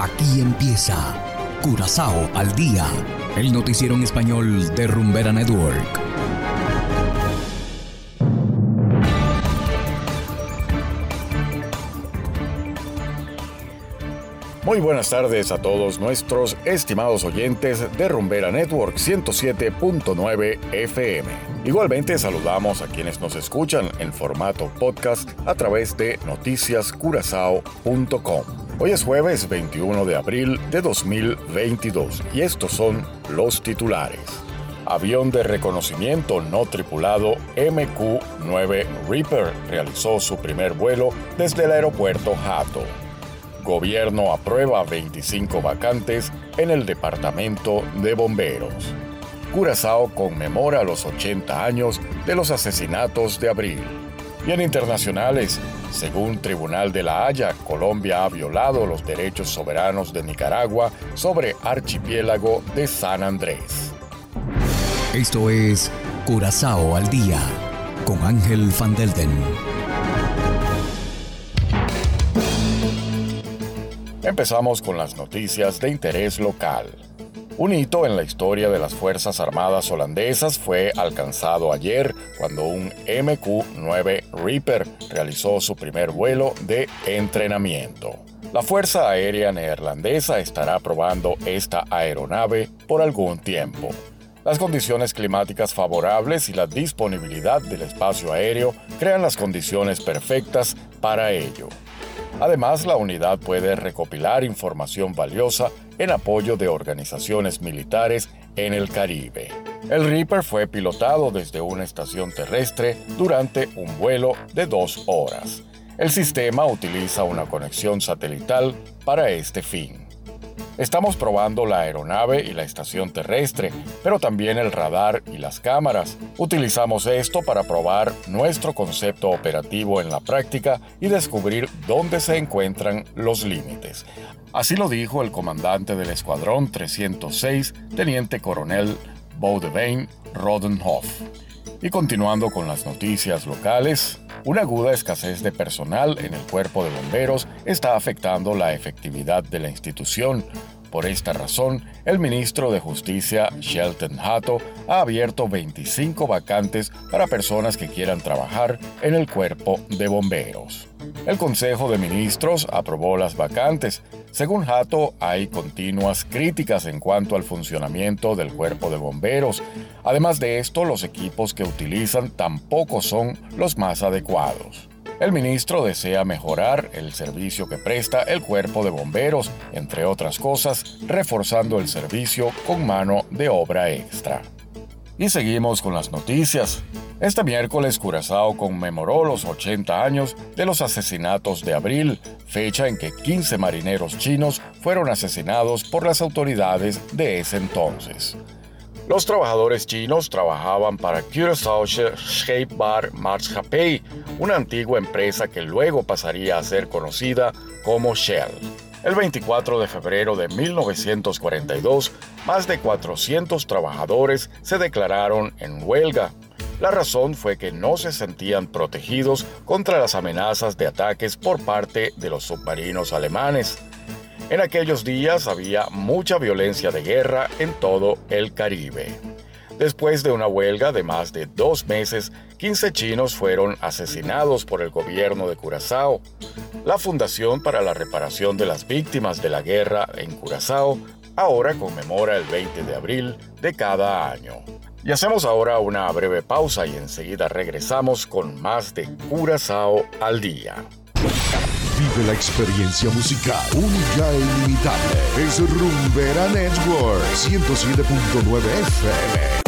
Aquí empieza Curazao al día, el noticiero en español de Rumbera Network. Muy buenas tardes a todos nuestros estimados oyentes de Rumbera Network 107.9 FM. Igualmente saludamos a quienes nos escuchan en formato podcast a través de noticiascurazao.com. Hoy es jueves 21 de abril de 2022 y estos son los titulares. Avión de reconocimiento no tripulado MQ-9 Reaper realizó su primer vuelo desde el aeropuerto Hato. Gobierno aprueba 25 vacantes en el Departamento de Bomberos. Curazao conmemora los 80 años de los asesinatos de abril. Y en internacionales, según Tribunal de la Haya, Colombia ha violado los derechos soberanos de Nicaragua sobre archipiélago de San Andrés. Esto es Curazao al día con Ángel Van Delden. Empezamos con las noticias de interés local. Un hito en la historia de las Fuerzas Armadas holandesas fue alcanzado ayer cuando un MQ-9 Reaper realizó su primer vuelo de entrenamiento. La Fuerza Aérea Neerlandesa estará probando esta aeronave por algún tiempo. Las condiciones climáticas favorables y la disponibilidad del espacio aéreo crean las condiciones perfectas para ello. Además, la unidad puede recopilar información valiosa en apoyo de organizaciones militares en el Caribe. El Reaper fue pilotado desde una estación terrestre durante un vuelo de dos horas. El sistema utiliza una conexión satelital para este fin. Estamos probando la aeronave y la estación terrestre, pero también el radar y las cámaras. Utilizamos esto para probar nuestro concepto operativo en la práctica y descubrir dónde se encuentran los límites. Así lo dijo el comandante del Escuadrón 306, Teniente Coronel Baudevin Rodenhoff. Y continuando con las noticias locales, una aguda escasez de personal en el cuerpo de bomberos está afectando la efectividad de la institución. Por esta razón, el ministro de Justicia, Shelton Hato, ha abierto 25 vacantes para personas que quieran trabajar en el cuerpo de bomberos. El Consejo de Ministros aprobó las vacantes. Según Hato, hay continuas críticas en cuanto al funcionamiento del cuerpo de bomberos. Además de esto, los equipos que utilizan tampoco son los más adecuados. El ministro desea mejorar el servicio que presta el cuerpo de bomberos, entre otras cosas, reforzando el servicio con mano de obra extra. Y seguimos con las noticias. Este miércoles Curazao conmemoró los 80 años de los asesinatos de abril, fecha en que 15 marineros chinos fueron asesinados por las autoridades de ese entonces. Los trabajadores chinos trabajaban para Curaçao Shape Bar Mars Japei, una antigua empresa que luego pasaría a ser conocida como Shell. El 24 de febrero de 1942, más de 400 trabajadores se declararon en huelga. La razón fue que no se sentían protegidos contra las amenazas de ataques por parte de los submarinos alemanes. En aquellos días había mucha violencia de guerra en todo el Caribe. Después de una huelga de más de dos meses, 15 chinos fueron asesinados por el gobierno de Curazao. La Fundación para la Reparación de las Víctimas de la Guerra en Curazao ahora conmemora el 20 de abril de cada año. Y hacemos ahora una breve pausa y enseguida regresamos con más de Curazao al día. Vive la experiencia musical única e ilimitable. Es Rumbera Network 107.9 FM.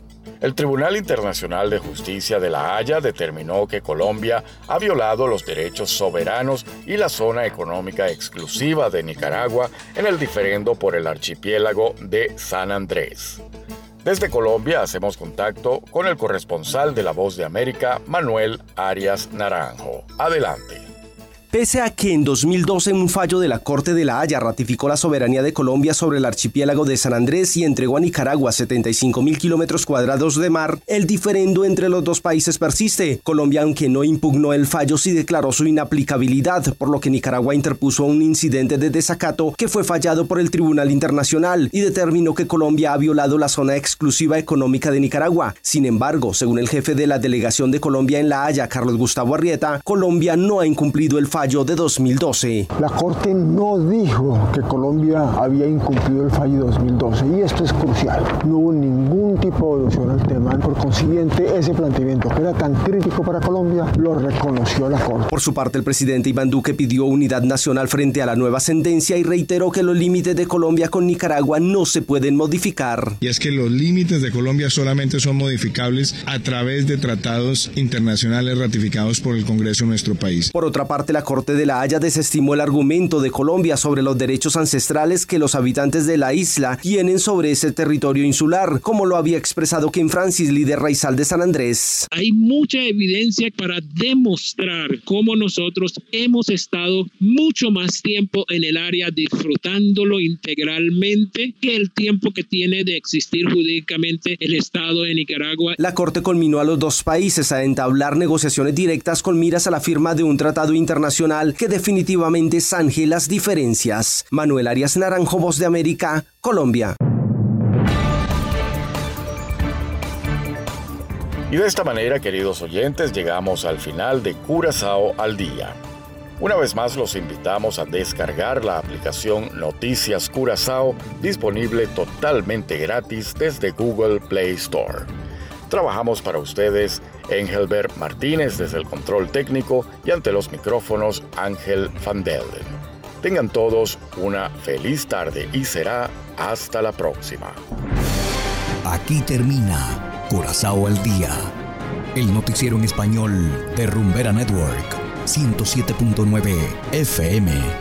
El Tribunal Internacional de Justicia de La Haya determinó que Colombia ha violado los derechos soberanos y la zona económica exclusiva de Nicaragua en el diferendo por el archipiélago de San Andrés. Desde Colombia hacemos contacto con el corresponsal de La Voz de América, Manuel Arias Naranjo. Adelante. Pese a que en 2012 un fallo de la Corte de la Haya ratificó la soberanía de Colombia sobre el archipiélago de San Andrés y entregó a Nicaragua 75 mil kilómetros cuadrados de mar, el diferendo entre los dos países persiste. Colombia, aunque no impugnó el fallo, sí declaró su inaplicabilidad, por lo que Nicaragua interpuso un incidente de desacato que fue fallado por el Tribunal Internacional y determinó que Colombia ha violado la zona exclusiva económica de Nicaragua. Sin embargo, según el jefe de la delegación de Colombia en La Haya, Carlos Gustavo Arrieta, Colombia no ha incumplido el fallo de 2012. La Corte no dijo que Colombia había incumplido el fallo 2012 y esto es crucial. No hubo ningún tipo de evolución al tema. Por consiguiente, ese planteamiento que era tan crítico para Colombia lo reconoció la Corte. Por su parte, el presidente Iván Duque pidió unidad nacional frente a la nueva sentencia y reiteró que los límites de Colombia con Nicaragua no se pueden modificar. Y es que los límites de Colombia solamente son modificables a través de tratados internacionales ratificados por el Congreso de nuestro país. Por otra parte, la Corte de la Haya desestimó el argumento de Colombia sobre los derechos ancestrales que los habitantes de la isla tienen sobre ese territorio insular, como lo había expresado Ken Francis, líder raizal de San Andrés. Hay mucha evidencia para demostrar cómo nosotros hemos estado mucho más tiempo en el área disfrutándolo integralmente que el tiempo que tiene de existir jurídicamente el Estado de Nicaragua. La Corte conminó a los dos países a entablar negociaciones directas con miras a la firma de un tratado internacional que definitivamente zanje las diferencias. Manuel Arias Naranjo, Voz de América, Colombia. Y de esta manera, queridos oyentes, llegamos al final de Curazao al Día. Una vez más los invitamos a descargar la aplicación Noticias Curazao, disponible totalmente gratis desde Google Play Store. Trabajamos para ustedes Engelbert Martínez desde el control técnico y ante los micrófonos Ángel Van Delden. Tengan todos una feliz tarde y será hasta la próxima. Aquí termina Curazao al Día, el noticiero en español de Rumbera Network, 107.9 FM.